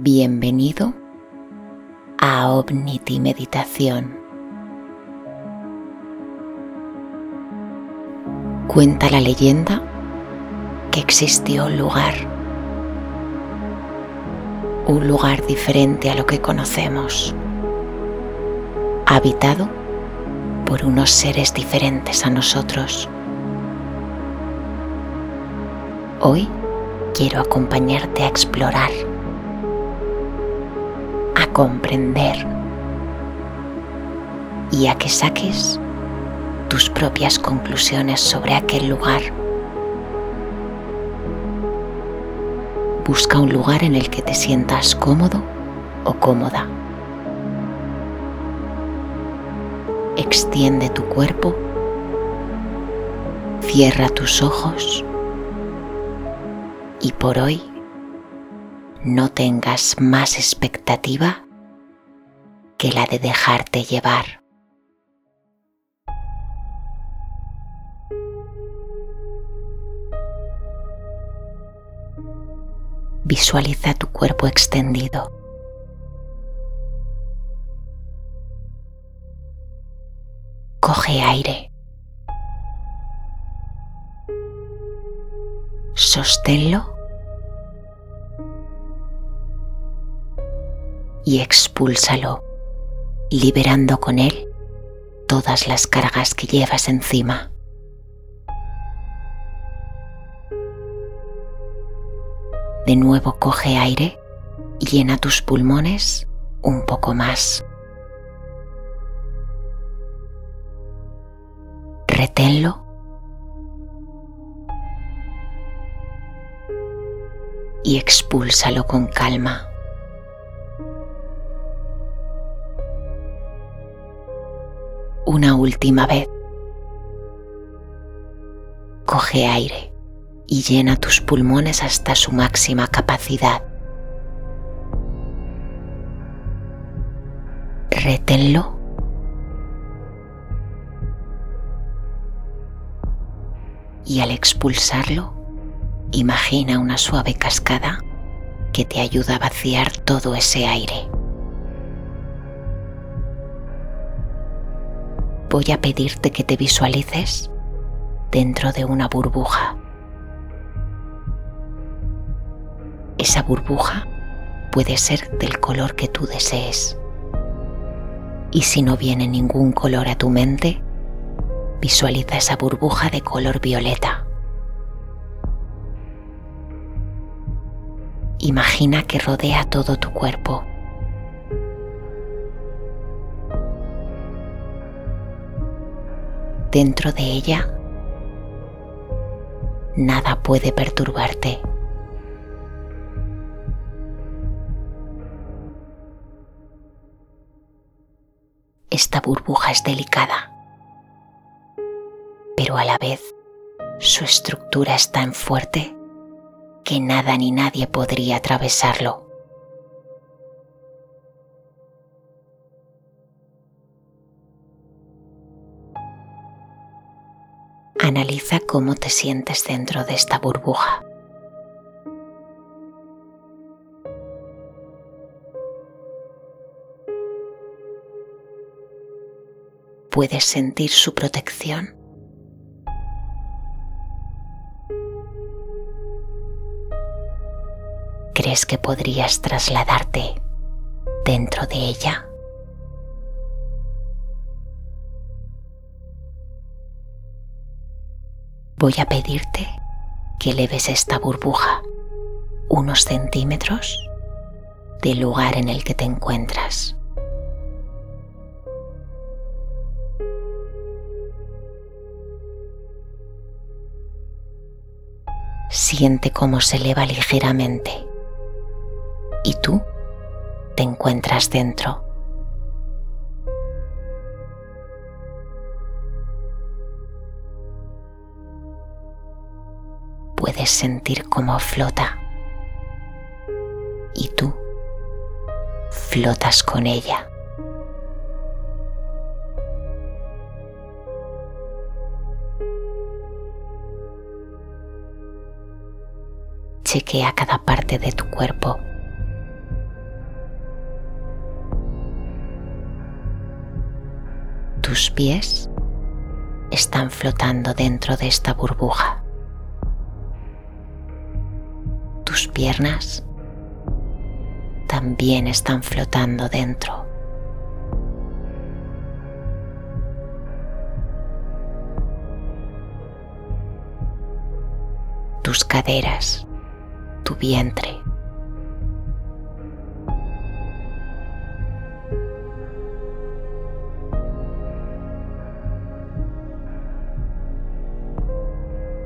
Bienvenido a Omniti Meditación. Cuenta la leyenda que existió un lugar, un lugar diferente a lo que conocemos, habitado por unos seres diferentes a nosotros. Hoy quiero acompañarte a explorar comprender y a que saques tus propias conclusiones sobre aquel lugar. Busca un lugar en el que te sientas cómodo o cómoda. Extiende tu cuerpo, cierra tus ojos y por hoy no tengas más expectativa que la de dejarte llevar. Visualiza tu cuerpo extendido. Coge aire. Sosténlo y expúlsalo liberando con él todas las cargas que llevas encima. De nuevo coge aire y llena tus pulmones un poco más. Reténlo. Y expúlsalo con calma. Una última vez. Coge aire y llena tus pulmones hasta su máxima capacidad. Rétenlo. Y al expulsarlo, imagina una suave cascada que te ayuda a vaciar todo ese aire. Voy a pedirte que te visualices dentro de una burbuja. Esa burbuja puede ser del color que tú desees. Y si no viene ningún color a tu mente, visualiza esa burbuja de color violeta. Imagina que rodea todo tu cuerpo dentro de ella, nada puede perturbarte. Esta burbuja es delicada, pero a la vez su estructura es tan fuerte que nada ni nadie podría atravesarlo. Analiza cómo te sientes dentro de esta burbuja. ¿Puedes sentir su protección? ¿Crees que podrías trasladarte dentro de ella? Voy a pedirte que leves esta burbuja unos centímetros del lugar en el que te encuentras. Siente cómo se eleva ligeramente y tú te encuentras dentro. sentir cómo flota. Y tú flotas con ella. Chequea cada parte de tu cuerpo. Tus pies están flotando dentro de esta burbuja. Piernas también están flotando dentro. Tus caderas, tu vientre.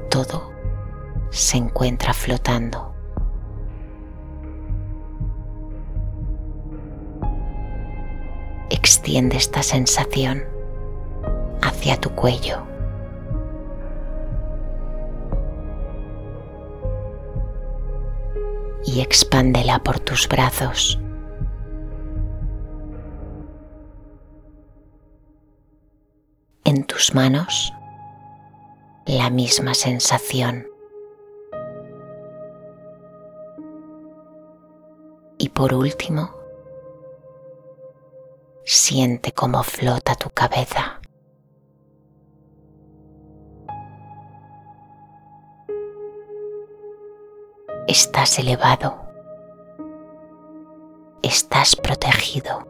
Todo se encuentra flotando. Extiende esta sensación hacia tu cuello. Y expándela por tus brazos. En tus manos, la misma sensación. Y por último, Siente cómo flota tu cabeza. Estás elevado. Estás protegido.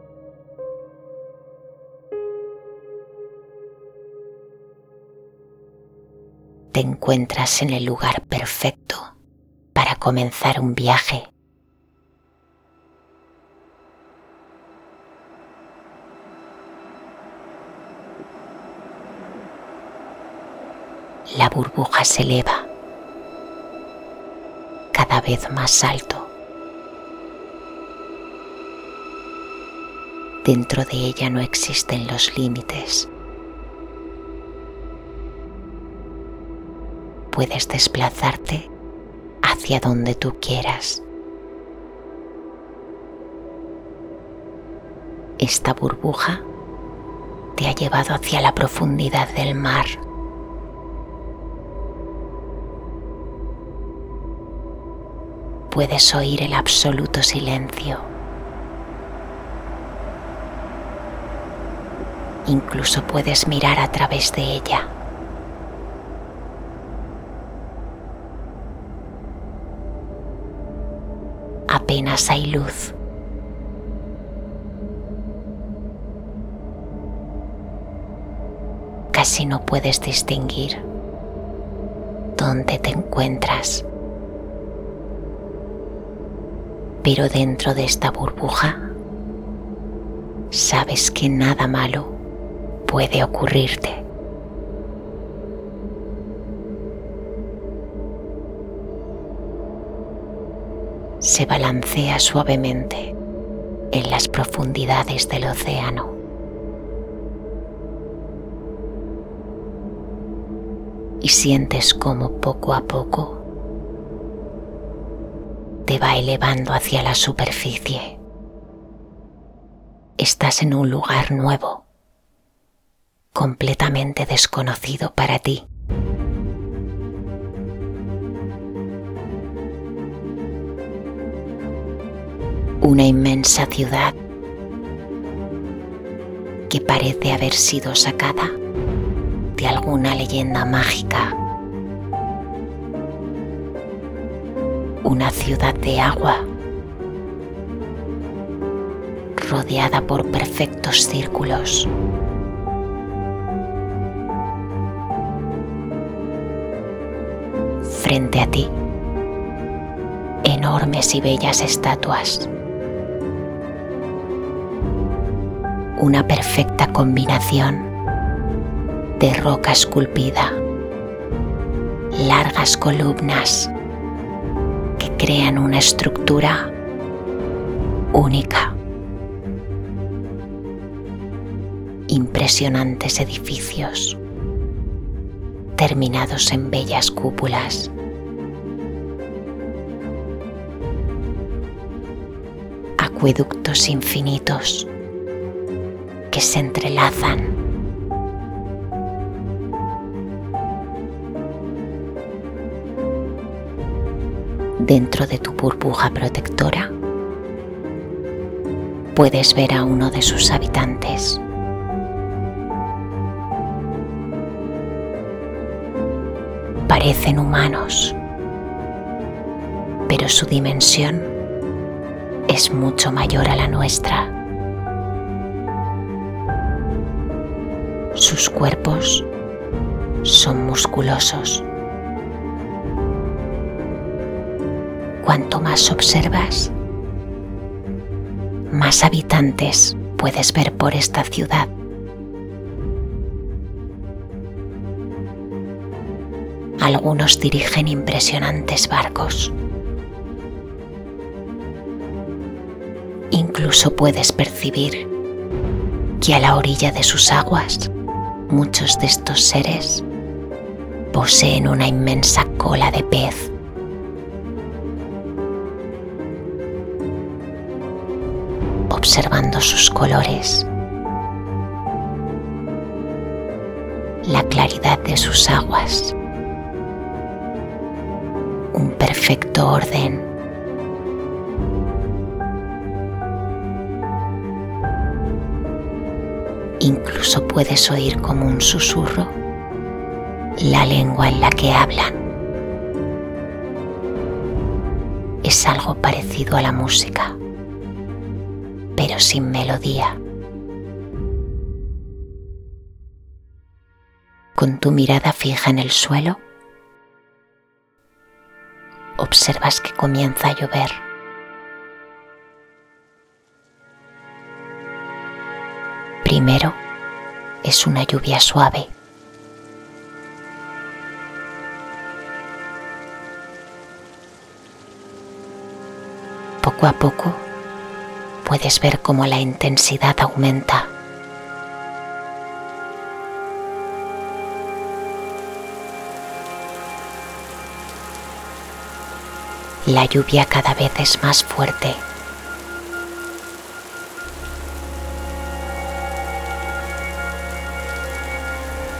Te encuentras en el lugar perfecto para comenzar un viaje la burbuja se eleva cada vez más alto. Dentro de ella no existen los límites. Puedes desplazarte hacia donde tú quieras. Esta burbuja te ha llevado hacia la profundidad del mar. Puedes oír el absoluto silencio. Incluso puedes mirar a través de ella. Apenas hay luz. Casi no puedes distinguir dónde te encuentras. Pero dentro de esta burbuja sabes que nada malo puede ocurrirte. Se balancea suavemente en las profundidades del océano. Y sientes como poco a poco te va elevando hacia la superficie. Estás en un lugar nuevo, completamente desconocido para ti. Una inmensa ciudad que parece haber sido sacada de alguna leyenda mágica una ciudad de agua, rodeada por perfectos círculos. Frente a ti, enormes y bellas estatuas. Una perfecta combinación de roca esculpida, largas columnas, crean una estructura única. Impresionantes edificios terminados en bellas cúpulas. Acueductos infinitos que se entrelazan dentro de tu burbuja protectora, puedes ver a uno de sus habitantes. Parecen humanos, pero su dimensión es mucho mayor a la nuestra. Sus cuerpos son musculosos. Cuanto más observas, más habitantes puedes ver por esta ciudad. Algunos dirigen impresionantes barcos. Incluso puedes percibir que a la orilla de sus aguas muchos de estos seres poseen una inmensa cola de pez. Observando sus colores, la claridad de sus aguas, un perfecto orden. Incluso puedes oír como un susurro la lengua en la que hablan. Es algo parecido a la música, pero sin melodía. Con tu mirada fija en el suelo, observas que comienza a llover. Primero es una lluvia suave. Poco a poco puedes ver cómo la intensidad aumenta. La lluvia cada vez es más fuerte.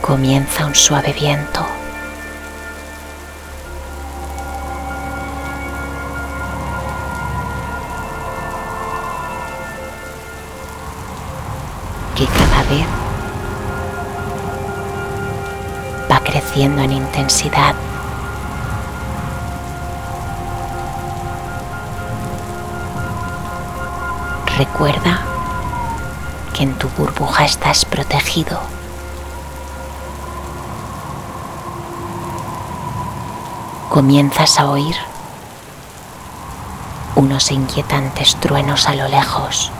comienza un suave viento. En intensidad. Recuerda que en tu burbuja estás protegido. comienzas a oír unos inquietantes truenos a lo lejos.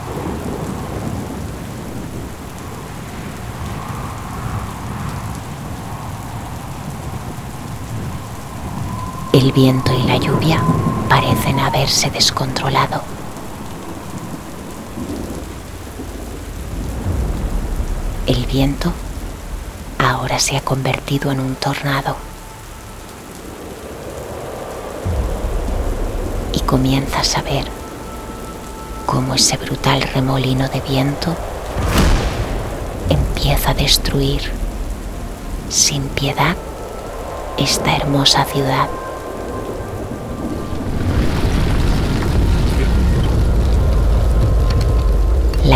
El viento y la lluvia parecen haberse descontrolado. El viento ahora se ha convertido en un tornado. comienzas a ver cómo ese brutal remolino de viento empieza a destruir sin piedad esta hermosa ciudad.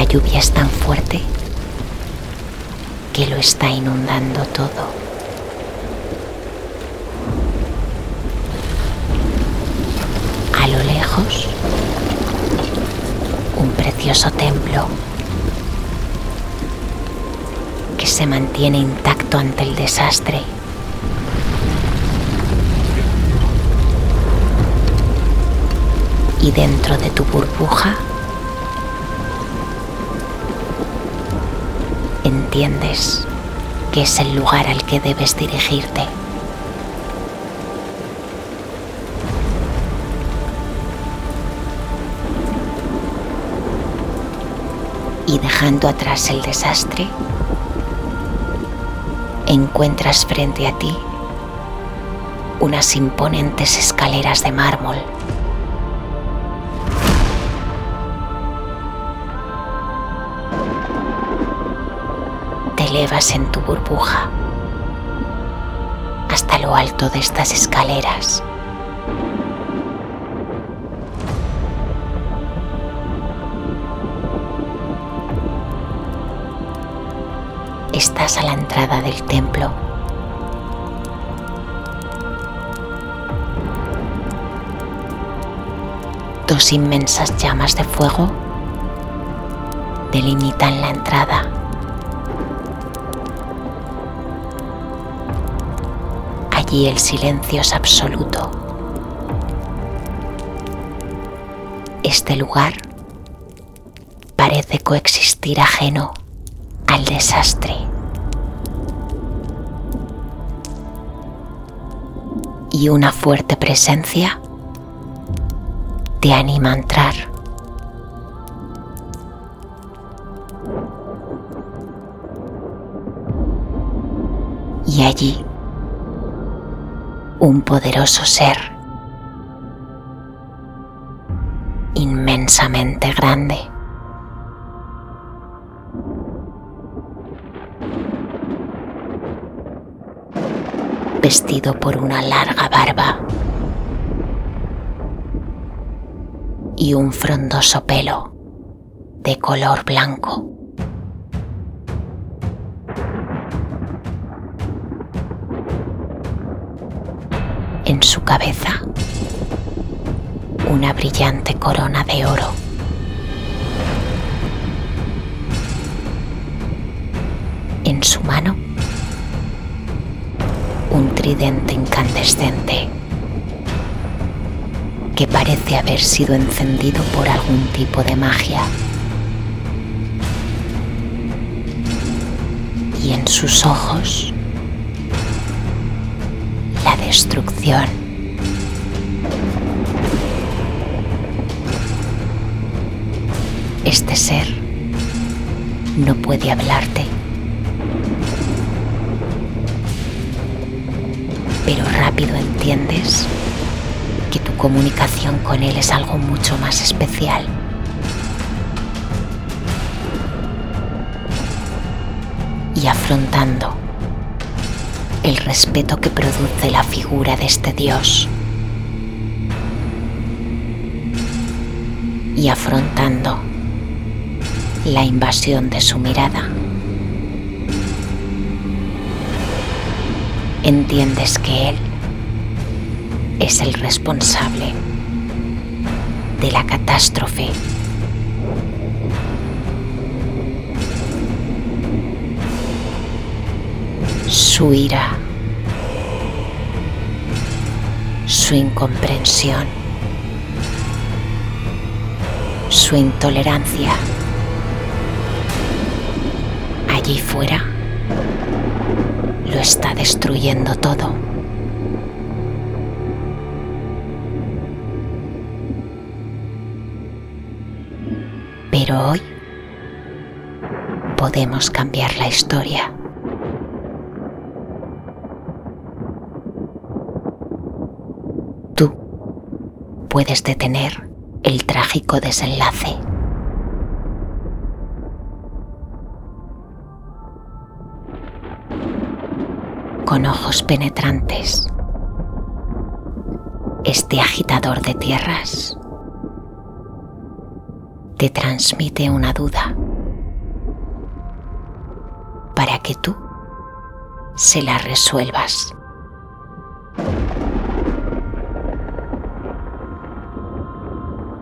Lluvia es tan fuerte que lo está inundando todo. un precioso templo que se mantiene intacto ante el desastre. Y dentro de tu burbuja entiendes que es el lugar al que debes dirigirte. y dejando atrás el desastre, encuentras frente a ti unas imponentes escaleras de mármol. elevas en tu burbuja hasta lo alto de estas escaleras. Estás a la entrada del templo. Dos inmensas llamas de fuego delimitan la entrada. Allí el silencio es absoluto. Este lugar parece coexistir ajeno al desastre. Y una fuerte presencia te anima a entrar. Y allí un poderoso ser inmensamente grande. vestido por una larga barba y un frondoso pelo de color blanco. Su cabeza, una brillante corona de oro. En su mano, un tridente incandescente que parece haber sido encendido por algún tipo de magia. Y en sus ojos, la destrucción. Este ser no puede hablarte pero rápido entiendes que tu comunicación con Él es algo mucho más especial. Y afrontando el respeto que produce la figura de este Dios. Y afrontando la invasión de su mirada. entiendes que Él es el responsable de la catástrofe. Su ira, su incomprensión, su intolerancia. Allí fuera lo está destruyendo todo. Pero hoy podemos cambiar la historia. Tú puedes detener el trágico desenlace. Con ojos penetrantes. Este agitador de tierras te transmite una duda para que tú se la resuelvas.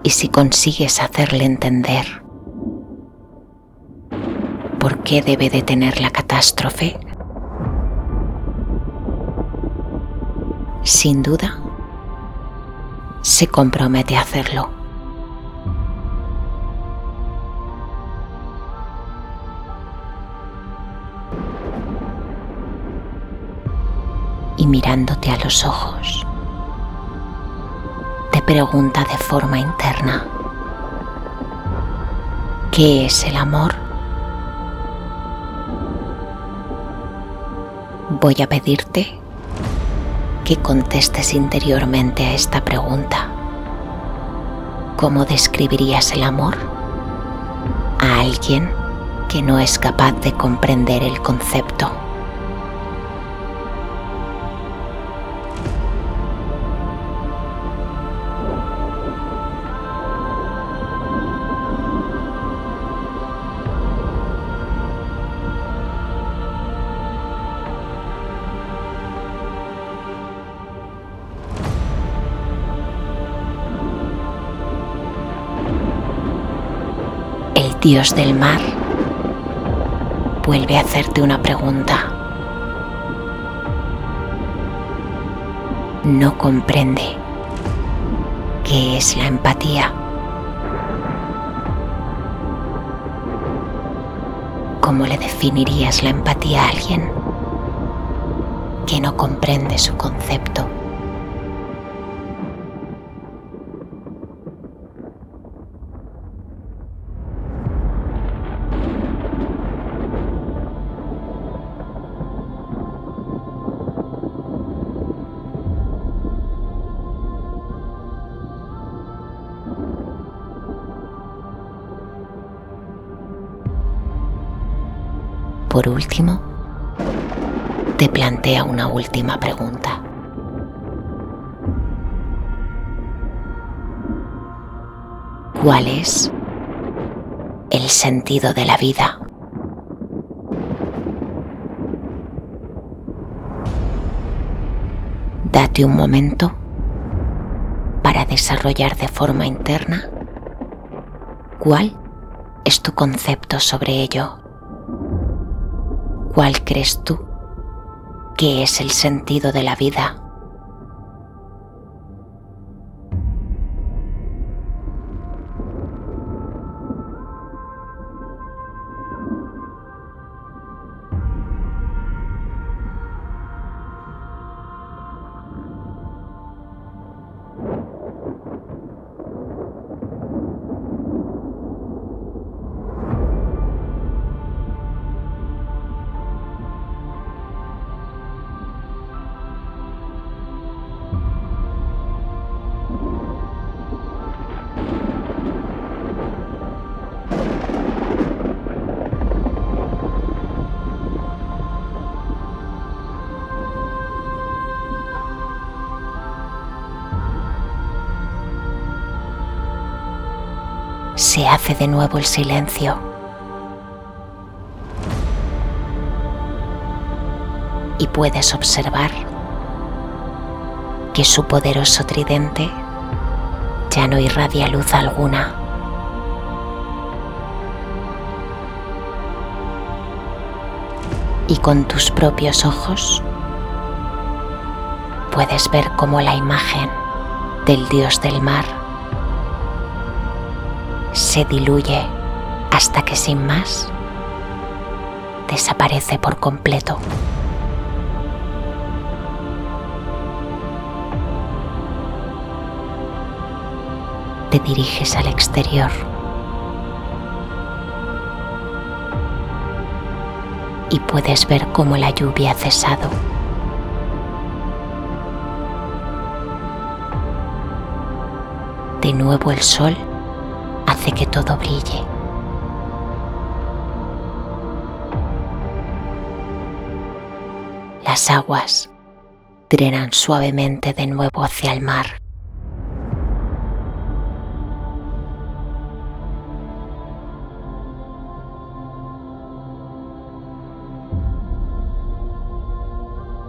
Y si consigues hacerle entender por qué debe detener la catástrofe, sin duda, se compromete a hacerlo. Y mirándote a los ojos, te pregunta de forma interna, ¿qué es el amor? Voy a pedirte que contestes interiormente a esta pregunta. ¿Cómo describirías el amor a alguien que no es capaz de comprender el concepto? Dios del mar vuelve a hacerte una pregunta. No comprende qué es la empatía. ¿Cómo le definirías la empatía a alguien que no comprende su concepto? Por último, te plantea una última pregunta. ¿Cuál es el sentido de la vida? Date un momento para desarrollar de forma interna cuál es tu concepto sobre ello. ¿Cuál crees tú que es el sentido de la vida? Se hace de nuevo el silencio. Y puedes observar que su poderoso tridente ya no irradia luz alguna. Y con tus propios ojos puedes ver cómo la imagen del dios del mar se diluye hasta que sin más desaparece por completo. Te diriges al exterior. Y puedes ver cómo la lluvia ha cesado. De nuevo el sol hace que todo brille. Las aguas drenan suavemente de nuevo hacia el mar.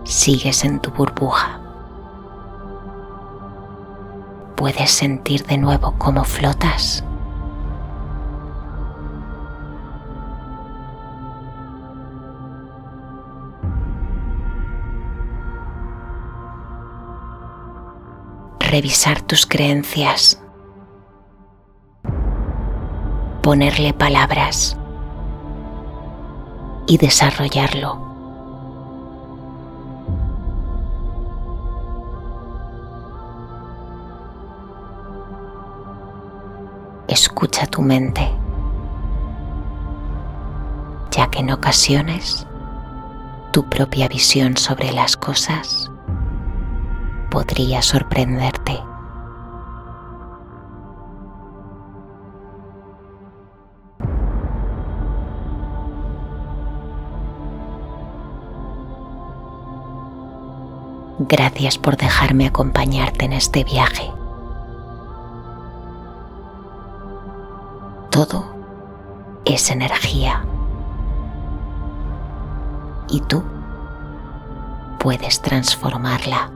Sigues en tu burbuja. Puedes sentir de nuevo cómo flotas. Revisar tus creencias, ponerle palabras. Y desarrollarlo. Escucha tu mente, ya que en ocasiones tu propia visión sobre las cosas podría sorprenderte. Gracias por dejarme acompañarte en este viaje. Todo es energía. Y tú puedes transformarla.